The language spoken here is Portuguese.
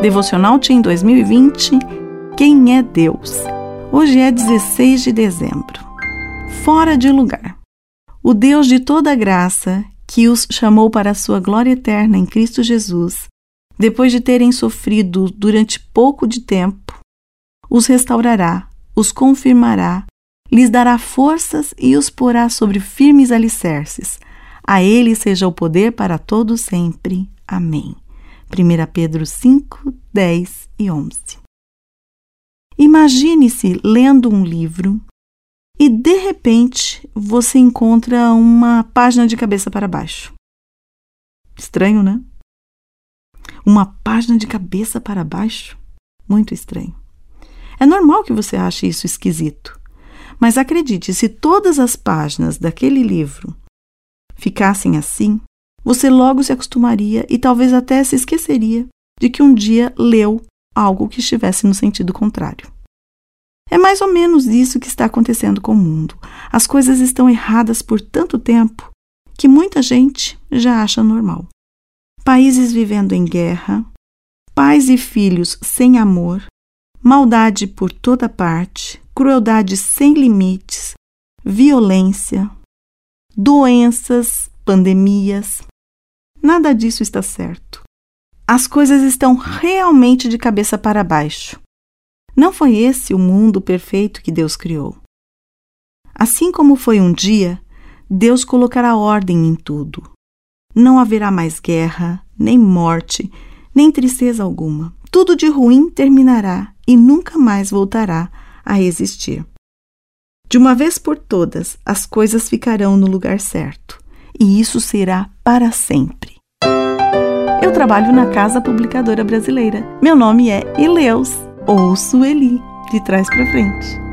Devocional Team 2020 Quem é Deus? Hoje é 16 de dezembro. Fora de lugar. O Deus de toda graça, que os chamou para a sua glória eterna em Cristo Jesus, depois de terem sofrido durante pouco de tempo, os restaurará, os confirmará, lhes dará forças e os porá sobre firmes alicerces. A ele seja o poder para todo sempre. Amém. 1 Pedro 5, 10 e 11. Imagine-se lendo um livro e de repente você encontra uma página de cabeça para baixo. Estranho, né? Uma página de cabeça para baixo? Muito estranho. É normal que você ache isso esquisito. Mas acredite, se todas as páginas daquele livro ficassem assim, você logo se acostumaria e talvez até se esqueceria de que um dia leu algo que estivesse no sentido contrário. É mais ou menos isso que está acontecendo com o mundo. As coisas estão erradas por tanto tempo que muita gente já acha normal. Países vivendo em guerra, pais e filhos sem amor, maldade por toda parte, crueldade sem limites, violência, doenças, pandemias. Nada disso está certo. As coisas estão realmente de cabeça para baixo. Não foi esse o mundo perfeito que Deus criou. Assim como foi um dia, Deus colocará ordem em tudo. Não haverá mais guerra, nem morte, nem tristeza alguma. Tudo de ruim terminará e nunca mais voltará a existir. De uma vez por todas, as coisas ficarão no lugar certo, e isso será para sempre. Eu trabalho na Casa Publicadora Brasileira. Meu nome é Eleus ou Sueli, de trás para frente.